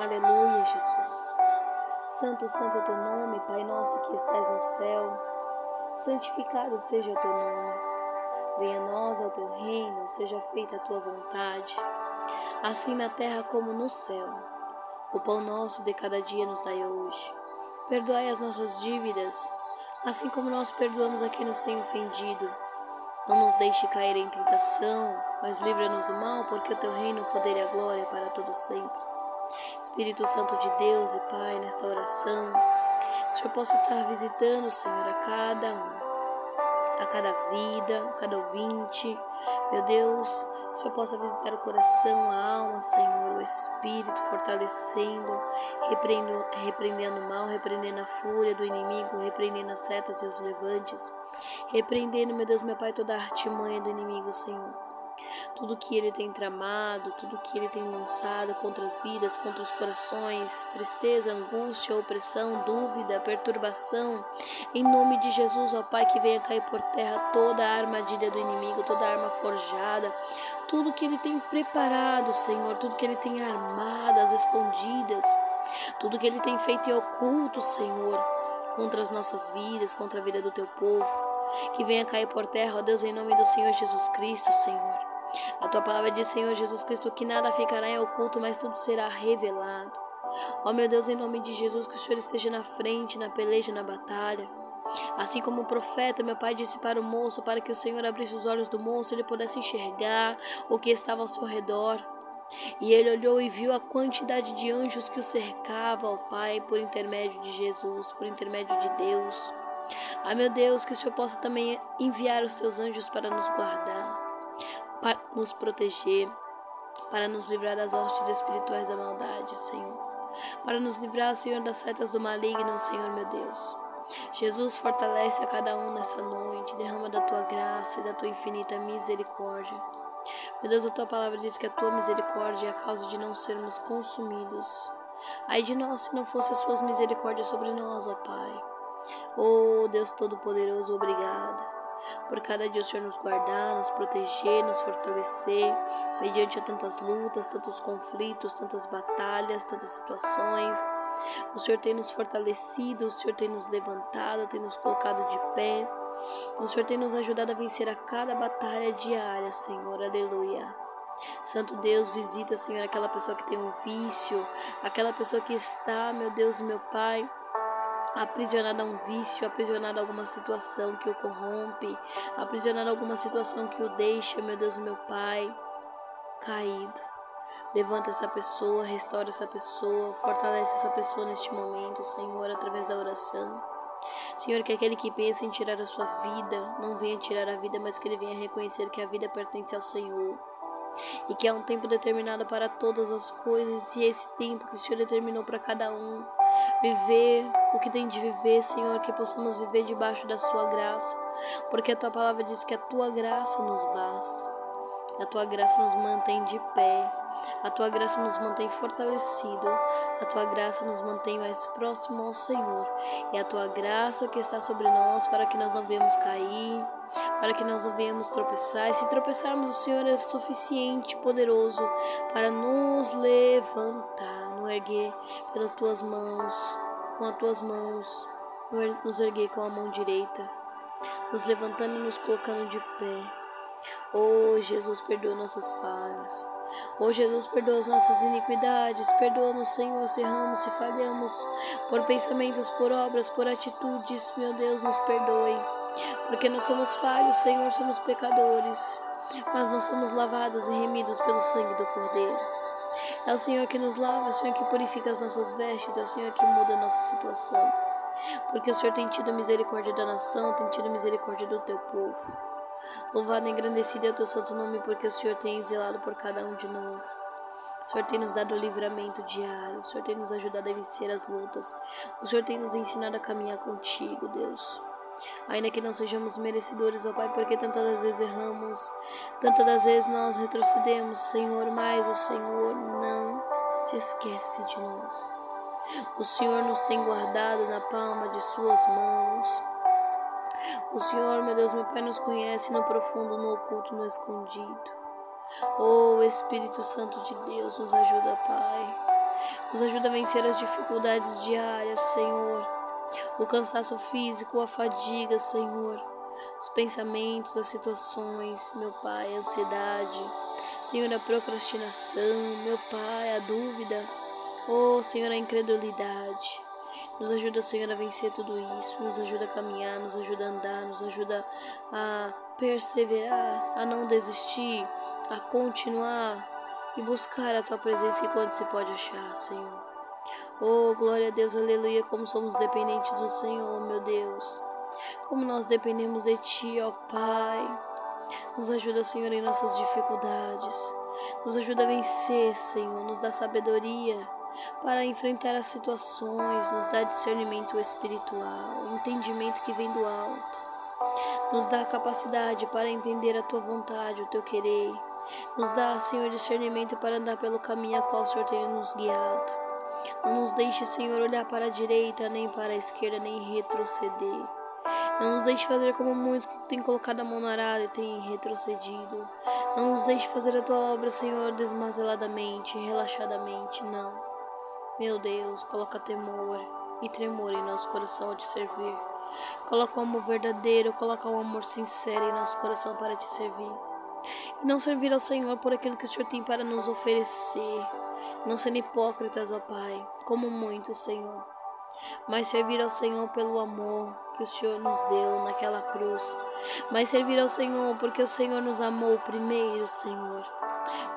Aleluia, Jesus. Santo, santo é teu nome, Pai nosso que estás no céu. Santificado seja o teu nome. Venha a nós ao teu reino, seja feita a tua vontade, assim na terra como no céu. O pão nosso de cada dia nos dai hoje. Perdoai as nossas dívidas, assim como nós perdoamos a quem nos tem ofendido. Não nos deixe cair em tentação, mas livra-nos do mal, porque o teu reino, o poder e a glória para todos sempre. Espírito Santo de Deus e Pai, nesta oração, que o Senhor possa estar visitando, Senhor, a cada um, a cada vida, a cada ouvinte. Meu Deus, que o Senhor possa visitar o coração, a alma, Senhor, o Espírito, fortalecendo, repreendendo, repreendendo o mal, repreendendo a fúria do inimigo, repreendendo as setas e os levantes, repreendendo, meu Deus, meu Pai, toda a artimanha do inimigo, Senhor tudo que ele tem tramado, tudo que ele tem lançado contra as vidas, contra os corações, tristeza, angústia, opressão, dúvida, perturbação. Em nome de Jesus, ó Pai, que venha cair por terra toda a armadilha do inimigo, toda a arma forjada, tudo que ele tem preparado, Senhor, tudo que ele tem armado, as escondidas, tudo que ele tem feito em oculto, Senhor, contra as nossas vidas, contra a vida do teu povo. Que venha cair por terra, ó Deus, em nome do Senhor Jesus Cristo, Senhor. A tua palavra diz, Senhor Jesus Cristo, que nada ficará em oculto, mas tudo será revelado. Ó meu Deus, em nome de Jesus, que o Senhor esteja na frente, na peleja, na batalha. Assim como o profeta, meu pai, disse para o moço, para que o Senhor abrisse os olhos do moço, ele pudesse enxergar o que estava ao seu redor. E ele olhou e viu a quantidade de anjos que o cercavam, ó Pai, por intermédio de Jesus, por intermédio de Deus. Ah, meu Deus, que o Senhor possa também enviar os teus anjos para nos guardar nos proteger, para nos livrar das hostes espirituais da maldade, Senhor. Para nos livrar, Senhor, das setas do maligno, Senhor, meu Deus. Jesus, fortalece a cada um nessa noite, derrama da tua graça e da tua infinita misericórdia. Meu Deus, a tua palavra diz que a tua misericórdia é a causa de não sermos consumidos. Ai de nós se não fosse as suas misericórdias sobre nós, ó Pai. Oh Deus Todo-Poderoso, obrigada por cada dia o Senhor nos guardar, nos proteger, nos fortalecer, mediante tantas lutas, tantos conflitos, tantas batalhas, tantas situações. O Senhor tem nos fortalecido, o Senhor tem nos levantado, tem nos colocado de pé. O Senhor tem nos ajudado a vencer a cada batalha diária, Senhor. Aleluia. Santo Deus, visita, Senhor, aquela pessoa que tem um vício, aquela pessoa que está, meu Deus, meu Pai, aprisionado a um vício, aprisionado a alguma situação que o corrompe, aprisionado a alguma situação que o deixa, meu Deus, meu Pai, caído. Levanta essa pessoa, restaura essa pessoa, fortalece essa pessoa neste momento, Senhor, através da oração. Senhor, que aquele que pensa em tirar a sua vida, não venha tirar a vida, mas que ele venha reconhecer que a vida pertence ao Senhor. E que há um tempo determinado para todas as coisas, e esse tempo que o Senhor determinou para cada um. Viver o que tem de viver, Senhor, que possamos viver debaixo da Sua graça, porque a Tua palavra diz que a Tua graça nos basta, a Tua graça nos mantém de pé, a Tua graça nos mantém fortalecido, a Tua graça nos mantém mais próximo ao Senhor, e a Tua graça que está sobre nós para que nós não venhamos cair, para que nós não venhamos tropeçar. E se tropeçarmos, o Senhor é suficiente, poderoso, para nos levantar nos erguer pelas tuas mãos, com as tuas mãos, nos erguer com a mão direita, nos levantando e nos colocando de pé. Oh Jesus, perdoa nossas falhas. Oh Jesus, perdoa as nossas iniquidades. Perdoa-nos, Senhor, se erramos, se falhamos por pensamentos, por obras, por atitudes. Meu Deus, nos perdoe. Porque nós somos falhos, Senhor, somos pecadores. Mas nós somos lavados e remidos pelo sangue do Cordeiro. É o Senhor que nos lava, é o Senhor que purifica as nossas vestes, é o Senhor que muda a nossa situação. Porque o Senhor tem tido misericórdia da nação, tem tido misericórdia do teu povo. Louvado e engrandecido é o teu santo nome, porque o Senhor tem zelado por cada um de nós. O Senhor tem nos dado o livramento diário, o Senhor tem nos ajudado a vencer as lutas, o Senhor tem nos ensinado a caminhar contigo, Deus. Ainda que não sejamos merecedores, ó Pai, porque tantas das vezes erramos, tantas das vezes nós retrocedemos, Senhor, mas o Senhor não se esquece de nós. O Senhor nos tem guardado na palma de Suas mãos. O Senhor, meu Deus, meu Pai, nos conhece no profundo, no oculto, no escondido. Oh Espírito Santo de Deus, nos ajuda, Pai. Nos ajuda a vencer as dificuldades diárias, Senhor. O cansaço físico, a fadiga, Senhor. Os pensamentos, as situações, meu Pai, a ansiedade. Senhor, a procrastinação, meu Pai, a dúvida. Oh, Senhor, a incredulidade. Nos ajuda, Senhor, a vencer tudo isso. Nos ajuda a caminhar, nos ajuda a andar, nos ajuda a perseverar, a não desistir, a continuar e buscar a tua presença enquanto se pode achar, Senhor. Oh, glória a Deus, aleluia, como somos dependentes do Senhor, meu Deus. Como nós dependemos de Ti, ó Pai. Nos ajuda, Senhor, em nossas dificuldades. Nos ajuda a vencer, Senhor. Nos dá sabedoria para enfrentar as situações. Nos dá discernimento espiritual, entendimento que vem do alto. Nos dá capacidade para entender a tua vontade, o teu querer. Nos dá, Senhor, discernimento para andar pelo caminho a qual o Senhor tem nos guiado. Não nos deixe, Senhor, olhar para a direita, nem para a esquerda, nem retroceder. Não nos deixe fazer como muitos que têm colocado a mão no arado e têm retrocedido. Não nos deixe fazer a tua obra, Senhor, desmazeladamente, relaxadamente, não. Meu Deus, coloca temor e tremor em nosso coração a te servir. Coloca um amor verdadeiro, coloca um amor sincero em nosso coração para te servir. E não servir ao Senhor por aquilo que o Senhor tem para nos oferecer. Não sendo hipócritas, ó Pai, como muitos, Senhor mas servir ao Senhor pelo amor que o Senhor nos deu naquela cruz, mas servir ao Senhor porque o Senhor nos amou primeiro, Senhor.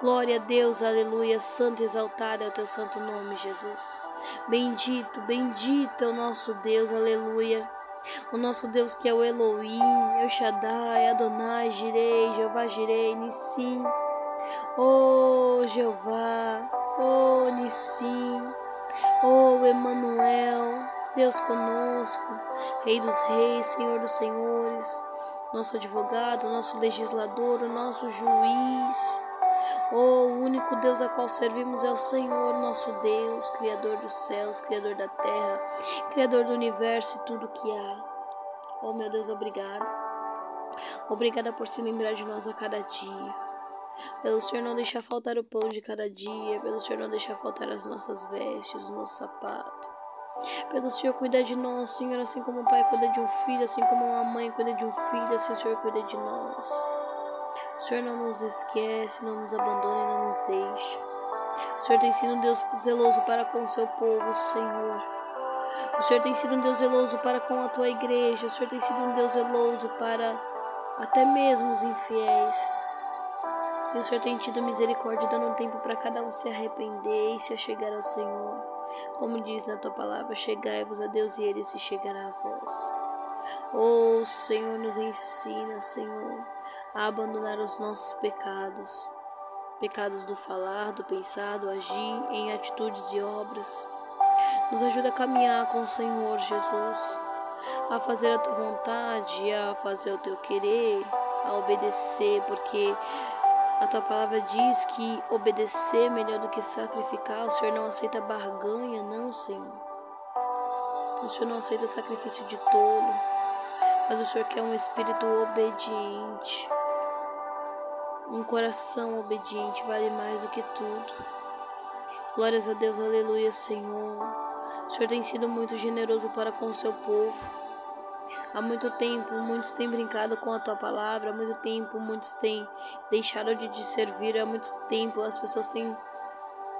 Glória a Deus, aleluia, santo exaltado é o teu santo nome, Jesus. Bendito, bendito é o nosso Deus, aleluia. O nosso Deus que é o Elohim, El Shaddai, Adonai, Jirei, Jeová Jirei, Nissim. Oh, Jeová, oh, Nissim. Oh, Emanuel, Deus conosco, Rei dos reis, Senhor dos senhores, nosso advogado, nosso legislador, o nosso juiz. Oh, o único Deus a qual servimos é o Senhor, nosso Deus, Criador dos céus, Criador da terra, Criador do universo e tudo que há. Oh, meu Deus, obrigado. Obrigada por se lembrar de nós a cada dia pelo Senhor não deixar faltar o pão de cada dia, pelo Senhor não deixar faltar as nossas vestes, o nosso sapato. Pelo Senhor cuidar de nós, Senhor, assim como o pai cuida de um filho, assim como uma mãe cuida de um filho, assim o Senhor cuida de nós. Senhor não nos esquece, não nos abandona e não nos deixa. O Senhor tem sido um Deus zeloso para com o seu povo, Senhor. O Senhor tem sido um Deus zeloso para com a tua igreja. O Senhor tem sido um Deus zeloso para até mesmo os infiéis. E o Senhor tem tido misericórdia, dando um tempo para cada um se arrepender e se achegar ao Senhor. Como diz na tua palavra, chegai-vos a Deus e ele se chegará a vós. Oh, Senhor, nos ensina, Senhor, a abandonar os nossos pecados. Pecados do falar, do pensar, do agir, em atitudes e obras. Nos ajuda a caminhar com o Senhor Jesus, a fazer a tua vontade, a fazer o teu querer, a obedecer, porque a tua palavra diz que obedecer é melhor do que sacrificar. O Senhor não aceita barganha, não, Senhor. O Senhor não aceita sacrifício de tolo. Mas o Senhor quer um espírito obediente. Um coração obediente vale mais do que tudo. Glórias a Deus, aleluia, Senhor. O Senhor tem sido muito generoso para com o seu povo. Há muito tempo, muitos têm brincado com a tua palavra, há muito tempo, muitos têm deixado de te servir, há muito tempo as pessoas têm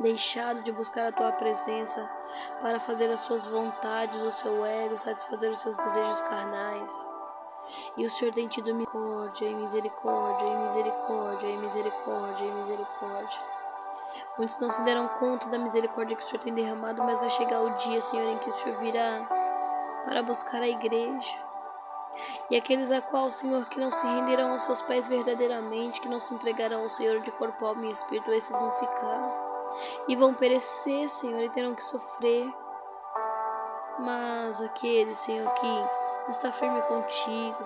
deixado de buscar a tua presença para fazer as suas vontades, o seu ego, satisfazer os seus desejos carnais. E o Senhor tem tido misericórdia, e misericórdia, e misericórdia, e misericórdia, e misericórdia. Muitos não se deram conta da misericórdia que o Senhor tem derramado, mas vai chegar o dia, Senhor, em que o Senhor virá para buscar a igreja e aqueles a qual, Senhor, que não se renderão aos seus pés verdadeiramente, que não se entregarão ao Senhor de corpo, alma e espírito, esses vão ficar e vão perecer, Senhor, e terão que sofrer. Mas aquele, Senhor, que está firme contigo,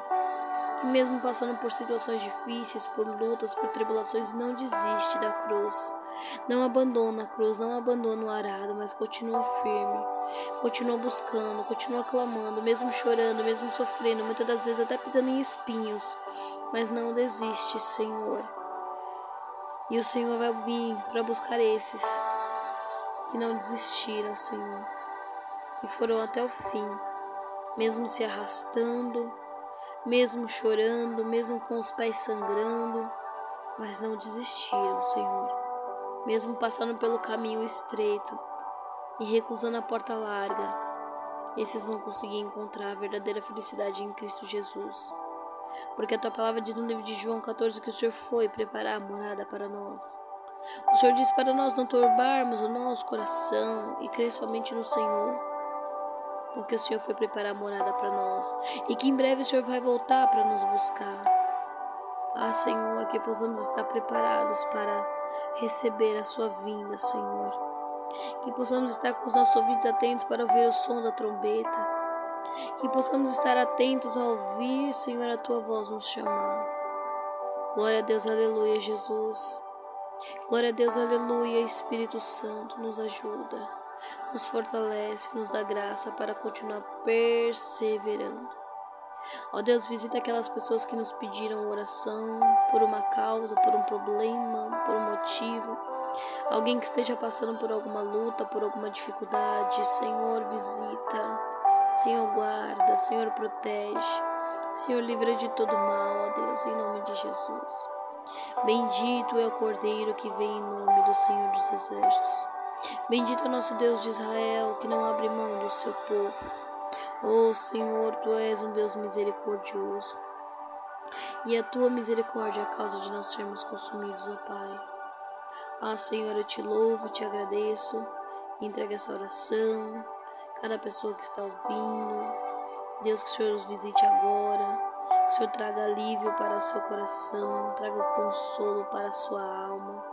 que mesmo passando por situações difíceis, por lutas, por tribulações, não desiste da cruz. Não abandona a cruz, não abandona o arado, mas continua firme. Continua buscando, continua clamando, mesmo chorando, mesmo sofrendo, muitas das vezes até pisando em espinhos. Mas não desiste, Senhor. E o Senhor vai vir para buscar esses que não desistiram, Senhor, que foram até o fim, mesmo se arrastando, mesmo chorando, mesmo com os pés sangrando, mas não desistiram, Senhor, mesmo passando pelo caminho estreito e recusando a porta larga. Esses vão conseguir encontrar a verdadeira felicidade em Cristo Jesus. Porque a tua palavra diz no livro de João 14 que o Senhor foi preparar a morada para nós. O Senhor disse para nós não turbarmos o nosso coração e crer somente no Senhor. Porque o Senhor foi preparar a morada para nós. E que em breve o Senhor vai voltar para nos buscar. Ah, Senhor, que possamos estar preparados para receber a Sua vinda, Senhor. Que possamos estar com os nossos ouvidos atentos para ouvir o som da trombeta. Que possamos estar atentos a ouvir, Senhor, a Tua voz nos chamar. Glória a Deus, aleluia, Jesus. Glória a Deus, aleluia, Espírito Santo nos ajuda, nos fortalece, nos dá graça para continuar perseverando. Ó Deus, visita aquelas pessoas que nos pediram oração por uma causa, por um problema, por um motivo. Alguém que esteja passando por alguma luta, por alguma dificuldade, Senhor, visita. Senhor, guarda. Senhor, protege. Senhor, livra de todo mal, ó Deus, em nome de Jesus. Bendito é o Cordeiro que vem em nome do Senhor dos Exércitos. Bendito é nosso Deus de Israel, que não abre mão do seu povo. Ó oh, Senhor, tu és um Deus misericordioso. E a tua misericórdia é a causa de não sermos consumidos, ó Pai. Ah, Senhor, eu te louvo, te agradeço. Entrega essa oração, cada pessoa que está ouvindo. Deus, que o Senhor os visite agora que o Senhor traga alívio para o seu coração, traga consolo para a sua alma,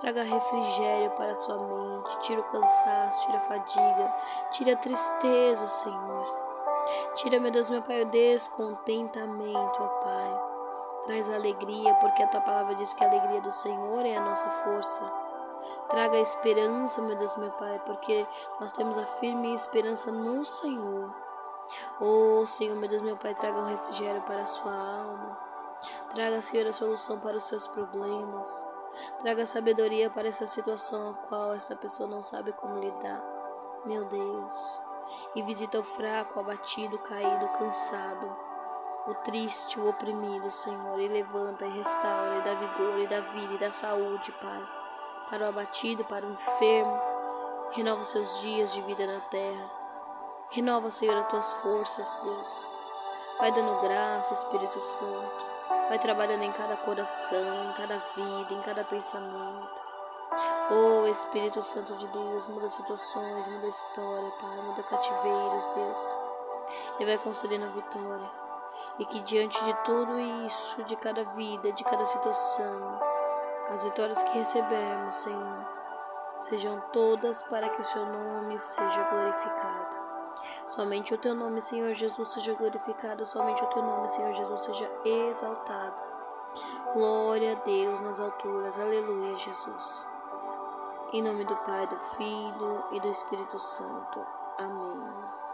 traga refrigério para a sua mente, tira o cansaço, tira a fadiga, tira a tristeza, Senhor. Tira, meu Deus, meu Pai, o descontentamento, ó Pai. Traz alegria, porque a tua palavra diz que a alegria do Senhor é a nossa força. Traga esperança, meu Deus, meu Pai, porque nós temos a firme esperança no Senhor. Oh, Senhor, meu Deus, meu Pai, traga um refrigério para a sua alma. Traga, Senhor, a solução para os seus problemas. Traga sabedoria para essa situação a qual essa pessoa não sabe como lidar. Meu Deus. E visita o fraco, o abatido, o caído, o cansado, o triste, o oprimido, Senhor. E levanta e restaura, e dá vigor, e dá vida, e dá saúde, Pai. Para o abatido, para o enfermo. Renova seus dias de vida na terra. Renova, Senhor, as tuas forças, Deus. Vai dando graça, Espírito Santo. Vai trabalhando em cada coração, em cada vida, em cada pensamento. Oh, Espírito Santo de Deus, muda situações, muda história, Pai, muda cativeiros, Deus. E vai concedendo a vitória. E que diante de tudo isso, de cada vida, de cada situação, as vitórias que recebemos, Senhor, sejam todas para que o seu nome seja glorificado. Somente o teu nome, Senhor Jesus, seja glorificado, somente o teu nome, Senhor Jesus, seja exaltado. Glória a Deus nas alturas, aleluia, Jesus. Em nome do Pai, do Filho e do Espírito Santo. Amém.